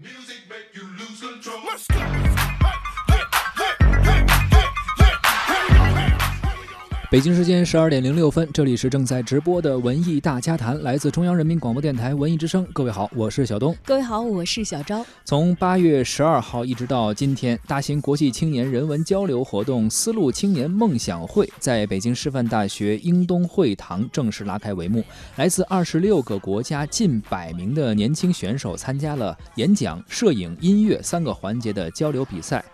Music makes 北京时间十二点零六分，这里是正在直播的文艺大家谈，来自中央人民广播电台文艺之声。各位好，我是小东。各位好，我是小昭。从八月十二号一直到今天，大型国际青年人文交流活动“丝路青年梦想会”在北京师范大学英东会堂正式拉开帷幕。来自二十六个国家近百名的年轻选手参加了演讲、摄影、音乐三个环节的交流比赛。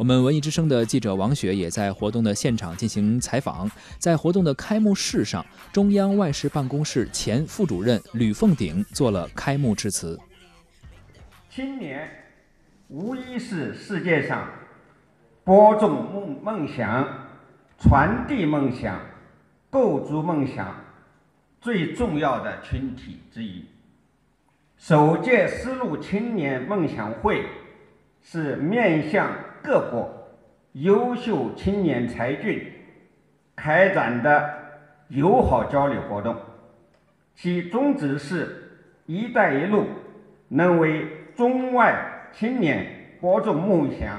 我们文艺之声的记者王雪也在活动的现场进行采访。在活动的开幕式上，中央外事办公室前副主任吕凤鼎做了开幕致辞。青年无疑是世界上播种梦梦想、传递梦想、构筑梦想最重要的群体之一。首届丝路青年梦想会是面向各国优秀青年才俊。开展的友好交流活动，其宗旨是“一带一路”能为中外青年播种梦想、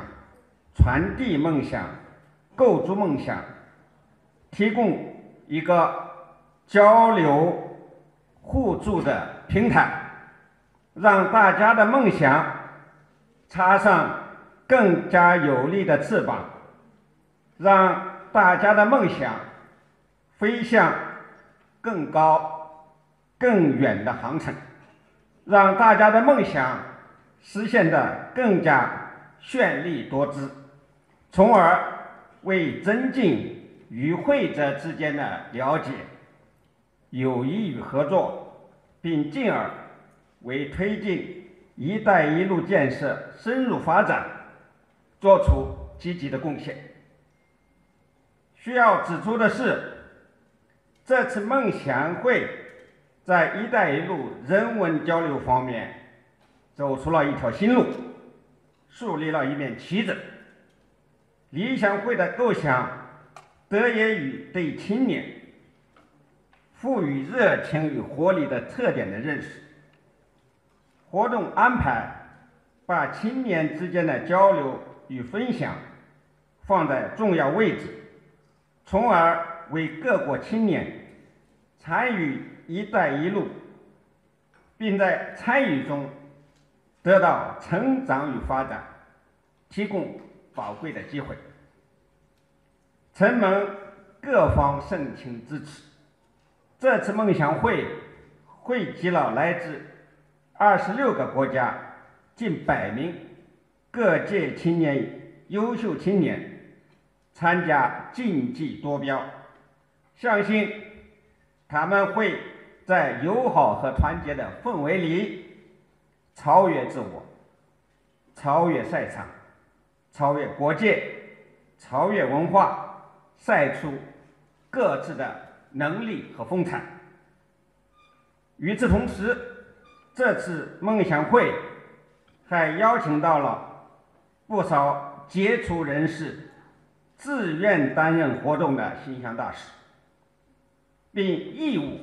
传递梦想、构筑梦想提供一个交流互助的平台，让大家的梦想插上更加有力的翅膀，让。大家的梦想飞向更高、更远的航程，让大家的梦想实现的更加绚丽多姿，从而为增进与会者之间的了解、友谊与合作，并进而为推进“一带一路”建设深入发展做出积极的贡献。需要指出的是，这次梦想会在“一带一路”人文交流方面走出了一条新路，树立了一面旗帜。理想会的构想得益于对青年赋予热情与活力的特点的认识。活动安排把青年之间的交流与分享放在重要位置。从而为各国青年参与“一带一路”，并在参与中得到成长与发展，提供宝贵的机会。承蒙各方盛情支持，这次梦想会汇集了来自二十六个国家近百名各界青年、优秀青年。参加竞技夺标，相信他们会在友好和团结的氛围里超越自我，超越赛场，超越国界，超越文化，赛出各自的能力和风采。与此同时，这次梦想会还邀请到了不少杰出人士。自愿担任活动的形象大使，并义务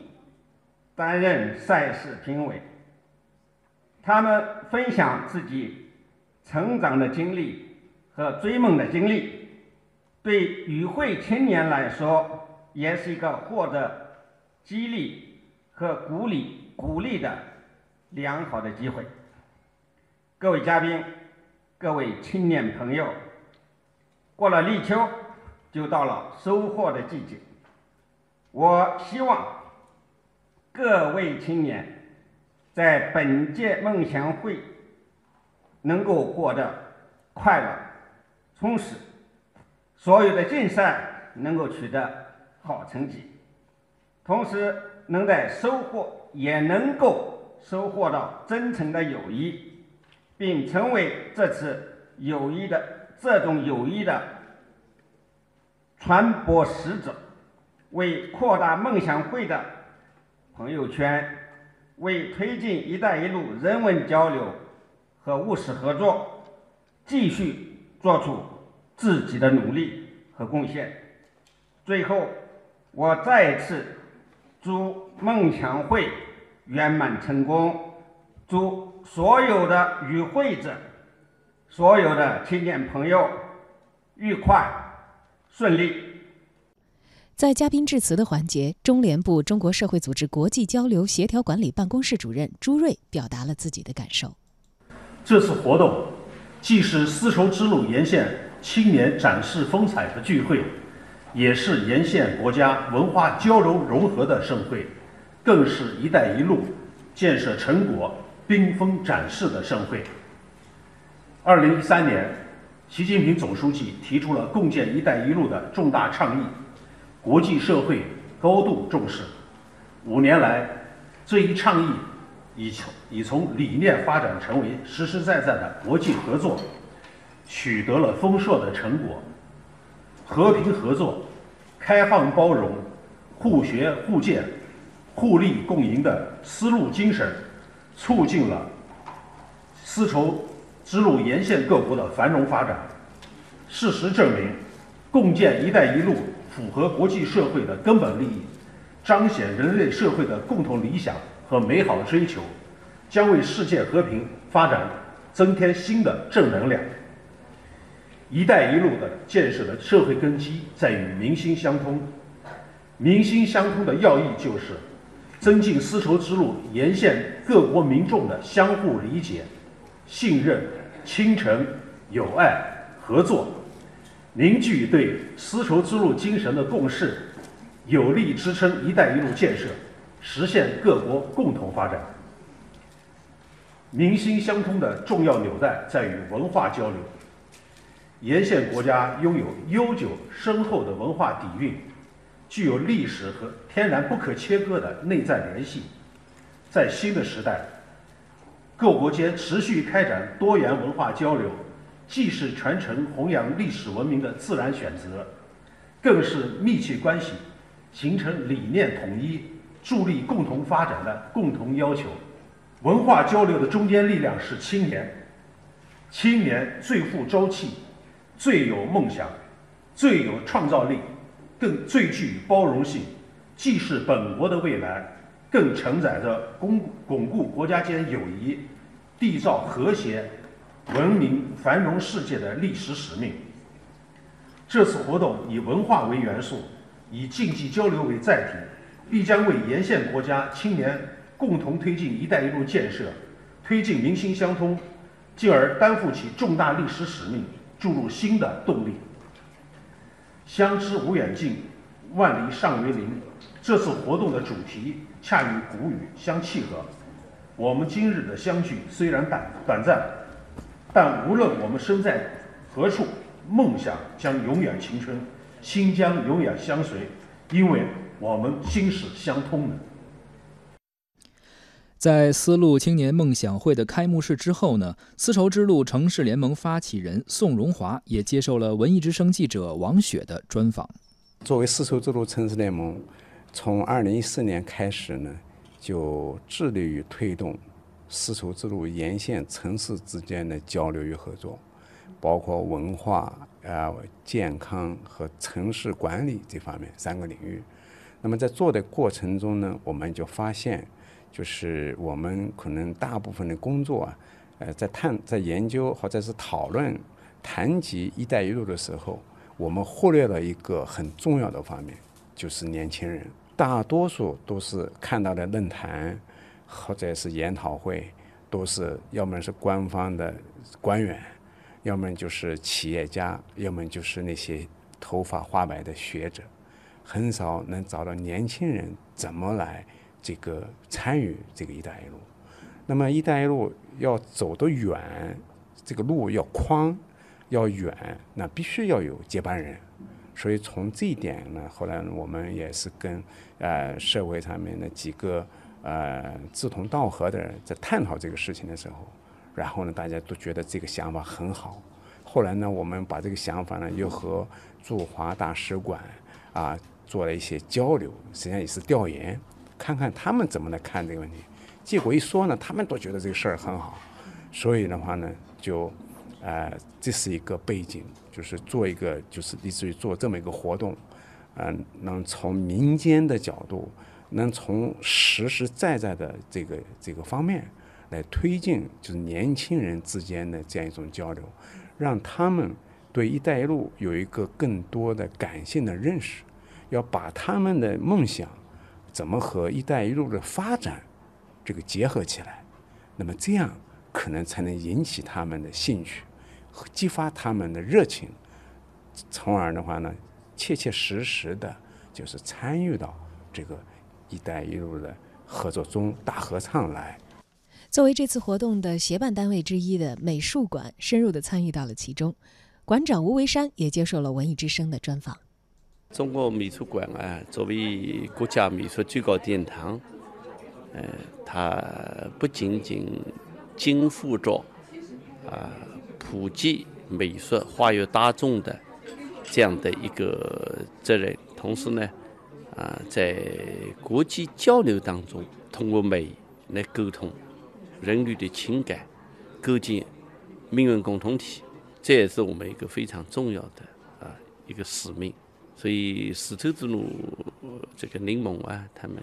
担任赛事评委。他们分享自己成长的经历和追梦的经历，对与会青年来说也是一个获得激励和鼓励鼓励的良好的机会。各位嘉宾，各位青年朋友。过了立秋，就到了收获的季节。我希望各位青年在本届梦想会能够过得快乐、充实，所有的竞赛能够取得好成绩，同时能在收获也能够收获到真诚的友谊，并成为这次友谊的。这种友谊的传播使者，为扩大梦想会的朋友圈，为推进“一带一路”人文交流和务实合作，继续做出自己的努力和贡献。最后，我再次祝梦想会圆满成功，祝所有的与会者、所有的青年朋友愉快顺利。在嘉宾致辞的环节，中联部中国社会组织国际交流协调管理办公室主任朱瑞表达了自己的感受。这次活动既是丝绸之路沿线青年展示风采的聚会，也是沿线国家文化交流融合的盛会，更是一带一路建设成果冰封展示的盛会。二零一三年，习近平总书记提出了共建“一带一路”的重大倡议。国际社会高度重视，五年来，这一倡议已从已从理念发展成为实实在在的国际合作，取得了丰硕的成果。和平合作、开放包容、互学互鉴、互利共赢的丝路精神，促进了丝绸之路沿线各国的繁荣发展。事实证明，共建“一带一路”。符合国际社会的根本利益，彰显人类社会的共同理想和美好追求，将为世界和平发展增添新的正能量。“一带一路”的建设的社会根基在于民心相通，民心相通的要义就是增进丝绸之路沿线各国民众的相互理解、信任、亲诚、友爱、合作。凝聚对丝绸之路精神的共识，有力支撑“一带一路”建设，实现各国共同发展。民心相通的重要纽带在于文化交流。沿线国家拥有悠久深厚的文化底蕴，具有历史和天然不可切割的内在联系。在新的时代，各国间持续开展多元文化交流。既是传承弘扬历史文明的自然选择，更是密切关系、形成理念统一、助力共同发展的共同要求。文化交流的中坚力量是青年，青年最富朝气，最有梦想，最有创造力，更最具包容性，既是本国的未来，更承载着巩巩固国家间友谊、缔造和谐。文明繁荣世界的历史使命。这次活动以文化为元素，以竞技交流为载体，必将为沿线国家青年共同推进“一带一路”建设，推进民心相通，进而担负起重大历史使命，注入新的动力。相知无远近，万里尚为邻。这次活动的主题恰与古语相契合。我们今日的相聚虽然短短暂。但无论我们身在何处，梦想将永远青春，心将永远相随，因为我们心是相通的。在丝路青年梦想会的开幕式之后呢，丝绸之路城市联盟发起人宋荣华也接受了文艺之声记者王雪的专访。作为丝绸之路城市联盟，从二零一四年开始呢，就致力于推动。丝绸之路沿线城市之间的交流与合作，包括文化、啊健康和城市管理这方面三个领域。那么在做的过程中呢，我们就发现，就是我们可能大部分的工作啊，呃，在探、在研究或者是讨论、谈及“一带一路”的时候，我们忽略了一个很重要的方面，就是年轻人。大多数都是看到的论坛。或者是研讨会，都是要么是官方的官员，要么就是企业家，要么就是那些头发花白的学者，很少能找到年轻人怎么来这个参与这个“一带一路”。那么“一带一路”要走得远，这个路要宽，要远，那必须要有接班人。所以从这一点呢，后来我们也是跟呃社会上面的几个。呃，志同道合的人在探讨这个事情的时候，然后呢，大家都觉得这个想法很好。后来呢，我们把这个想法呢，又和驻华大使馆啊做了一些交流，实际上也是调研，看看他们怎么来看这个问题。结果一说呢，他们都觉得这个事儿很好。所以的话呢，就呃，这是一个背景，就是做一个，就是以至于做这么一个活动，嗯，能从民间的角度。能从实实在在的这个这个方面来推进就是年轻人之间的这样一种交流，让他们对“一带一路”有一个更多的感性的认识，要把他们的梦想怎么和“一带一路”的发展这个结合起来，那么这样可能才能引起他们的兴趣，激发他们的热情，从而的话呢，切切实实的就是参与到这个“一带一路”的合作中，大合唱来。作为这次活动的协办单位之一的美术馆，深入的参与到了其中。馆长吴维山也接受了文艺之声的专访。中国美术馆啊，作为国家美术最高殿堂，呃，它不仅仅肩负着啊普及美术、化育大众的这样的一个责任，同时呢，啊，在国际交流当中，通过美来沟通。人类的情感，构建命运共同体，这也是我们一个非常重要的啊一个使命。所以丝绸之路这个柠檬啊，他们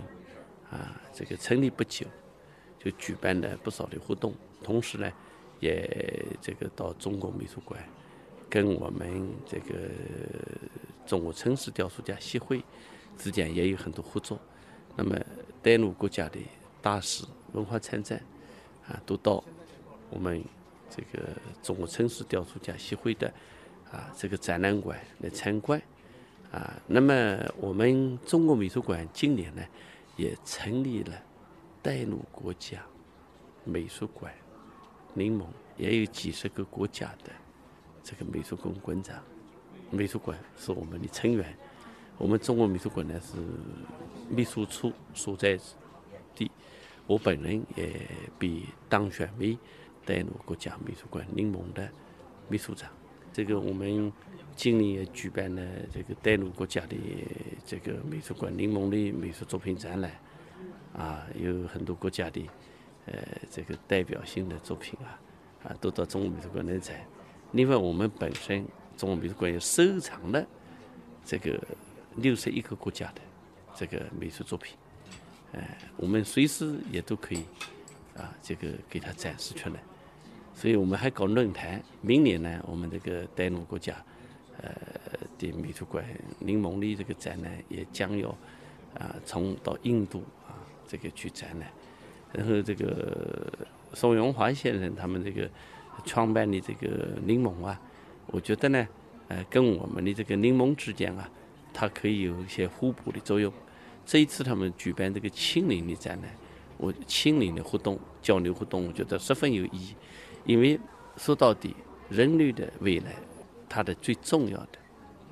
啊这个成立不久，就举办了不少的活动，同时呢，也这个到中国美术馆，跟我们这个中国城市雕塑家协会之间也有很多合作。那么带入国家的大使文化参展。啊，都到我们这个中国城市雕塑家协会的啊这个展览馆来参观啊。那么我们中国美术馆今年呢也成立了带入国家美术馆联盟，也有几十个国家的这个美术馆馆长。美术馆是我们的成员，我们中国美术馆呢是秘书处所在地。我本人也被当选为带入国家美术馆联盟的秘书长。这个我们今年也举办了这个带入国家的这个美术馆联盟的美术作品展览，啊，有很多国家的呃这个代表性的作品啊，啊都到中国美术馆来展。另外，我们本身中国美术馆也收藏了这个六十一个国家的这个美术作品。哎，我们随时也都可以啊，这个给它展示出来。所以我们还搞论坛。明年呢，我们这个带入国家呃的美术馆柠檬的这个展览也将要啊，从到印度啊这个去展览。然后这个宋永华先生他们这个创办的这个柠檬啊，我觉得呢，呃，跟我们的这个柠檬之间啊，它可以有一些互补的作用。这一次他们举办这个清零的展览，我清零的活动、交流活动，我觉得十分有意义。因为说到底，人类的未来，它的最重要的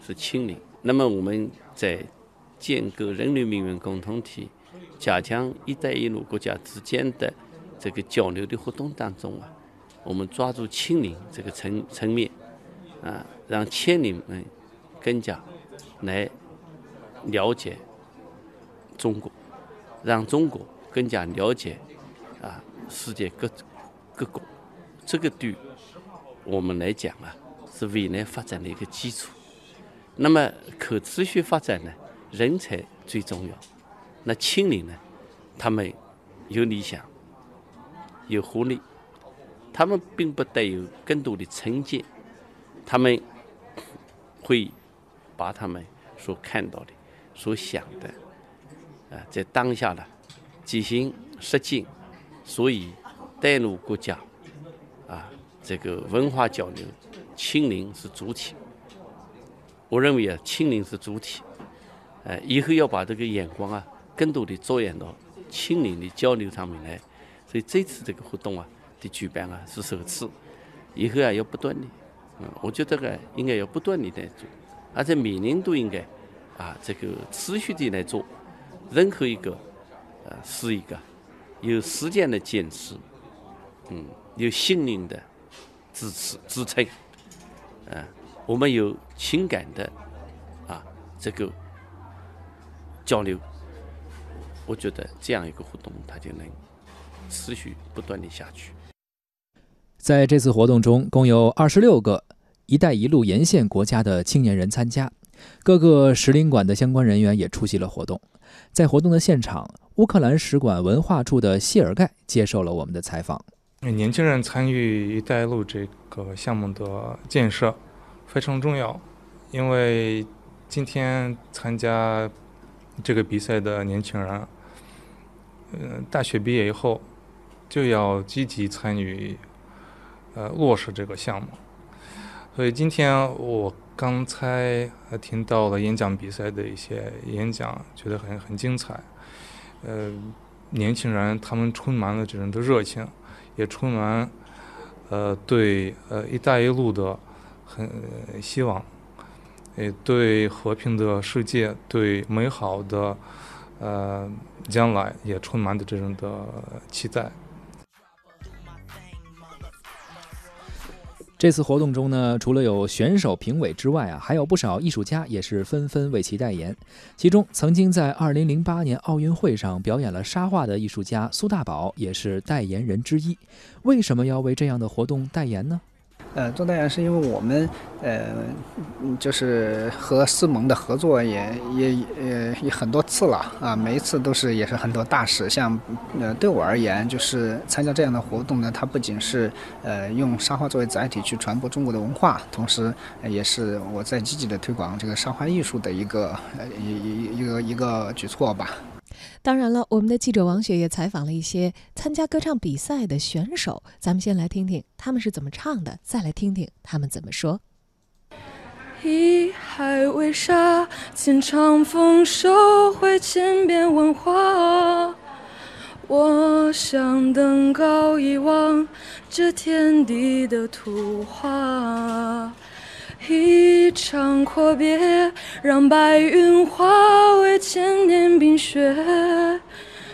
是清零。那么我们在建构人类命运共同体、加强“一带一路”国家之间的这个交流的活动当中啊，我们抓住清零这个层层面，啊，让千里们更加来了解。中国，让中国更加了解啊世界各各国，这个对我们来讲啊是未来发展的一个基础。那么可持续发展呢，人才最重要。那青年呢，他们有理想，有活力，他们并不带有更多的成见，他们会把他们所看到的、所想的。啊，在当下呢，进行实践，所以带入国家，这个文化交流，亲临是主体。我认为啊，亲临是主体，呃，以后要把这个眼光啊，更多的着眼到亲临的交流上面来。所以这次这个活动啊的举办啊是首次，以后啊要不断的，嗯，我觉得这个应该要不断的来做，而且每年都应该啊这个持续的来做。任何一个，呃，是一个有时间的坚持，嗯，有心灵的支持支撑，嗯，我们有情感的啊这个交流，我觉得这样一个活动，它就能持续不断的下去。在这次活动中，共有二十六个“一带一路”沿线国家的青年人参加，各个使领馆的相关人员也出席了活动。在活动的现场，乌克兰使馆文化处的谢尔盖接受了我们的采访。年轻人参与“一带一路”这个项目的建设非常重要，因为今天参加这个比赛的年轻人，嗯，大学毕业以后就要积极参与，呃，落实这个项目。所以今天我刚才还听到了演讲比赛的一些演讲，觉得很很精彩。呃，年轻人他们充满了这种的热情。也充满，呃，对呃“一带一路”的很希望，也对和平的世界、对美好的呃将来也充满着这种的期待。这次活动中呢，除了有选手、评委之外啊，还有不少艺术家也是纷纷为其代言。其中，曾经在2008年奥运会上表演了沙画的艺术家苏大宝也是代言人之一。为什么要为这样的活动代言呢？呃，做代言是因为我们，呃，就是和思盟的合作也也呃也很多次了啊，每一次都是也是很多大事。像呃对我而言，就是参加这样的活动呢，它不仅是呃用沙画作为载体去传播中国的文化，同时也是我在积极的推广这个沙画艺术的一个呃一一一个一个举措吧。当然了，我们的记者王雪也采访了一些参加歌唱比赛的选手，咱们先来听听他们是怎么唱的，再来听听他们怎么说。一海为沙，千长风收回千变万化。我想登高一望这天地的图画。一场阔别，让白云化为千年冰雪，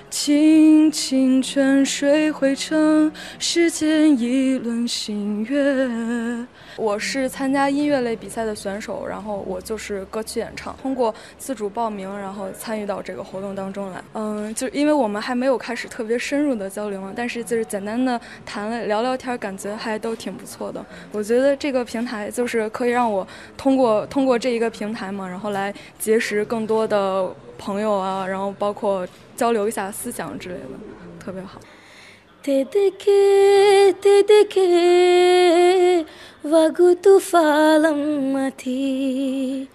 清清泉水汇成世间一轮新月。我是参加音乐类比赛的选手，然后我就是歌曲演唱，通过自主报名，然后参与到这个活动当中来。嗯，就因为我们还没有开始特别深入的交流嘛，但是就是简单的谈了聊聊天，感觉还都挺不错的。我觉得这个平台就是可以让我通过通过这一个平台嘛，然后来结识更多的朋友啊，然后包括交流一下思想之类的，特别好。Vagutufalam mati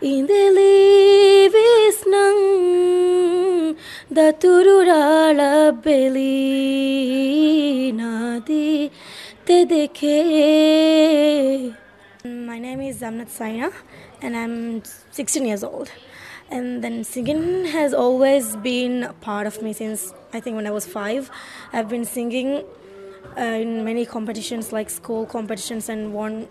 Indelivisnang Datururala beli nadi Tedeke My name is Zamnat Saina and I'm 16 years old. And then singing has always been a part of me since I think when I was five. I've been singing uh, in many competitions like school competitions and won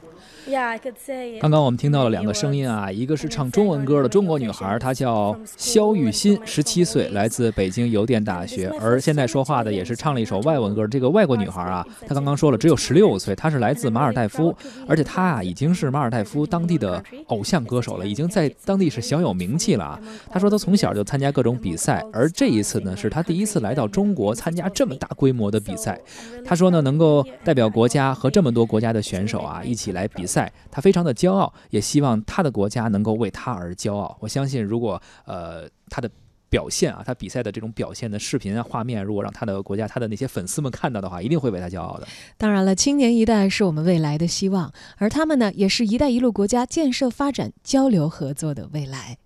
刚刚我们听到了两个声音啊，一个是唱中文歌的中国女孩，她叫肖雨欣，十七岁，来自北京邮电大学。而现在说话的也是唱了一首外文歌，这个外国女孩啊，她刚刚说了只有十六岁，她是来自马尔代夫，而且她啊已经是马尔代夫当地的偶像歌手了，已经在当地是小有名气了啊。她说她从小就参加各种比赛，而这一次呢是她第一次来到中国参加这么大规模的比赛。她说呢能够代表国家和这么多国家的选手啊一起来比赛。他非常的骄傲，也希望他的国家能够为他而骄傲。我相信，如果呃他的表现啊，他比赛的这种表现的视频啊画面，如果让他的国家他的那些粉丝们看到的话，一定会为他骄傲的。当然了，青年一代是我们未来的希望，而他们呢，也是一带一路国家建设发展交流合作的未来。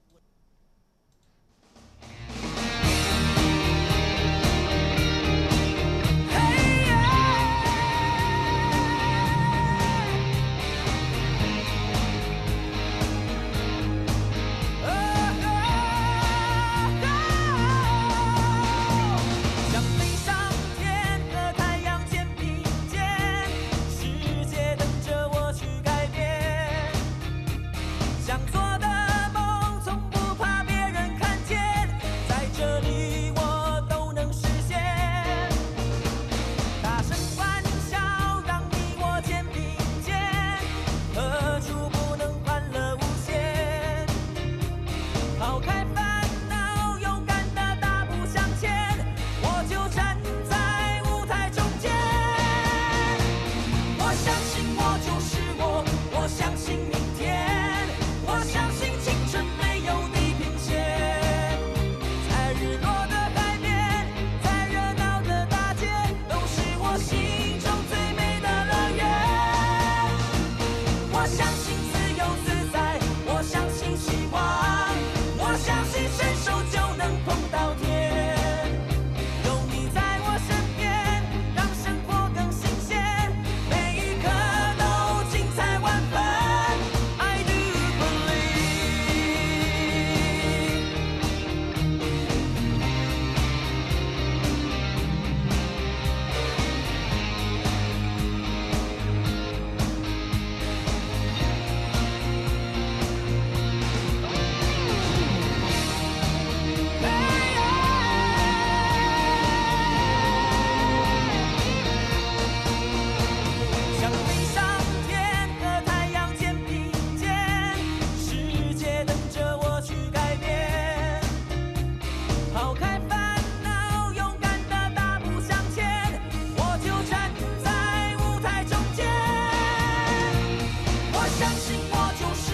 我就是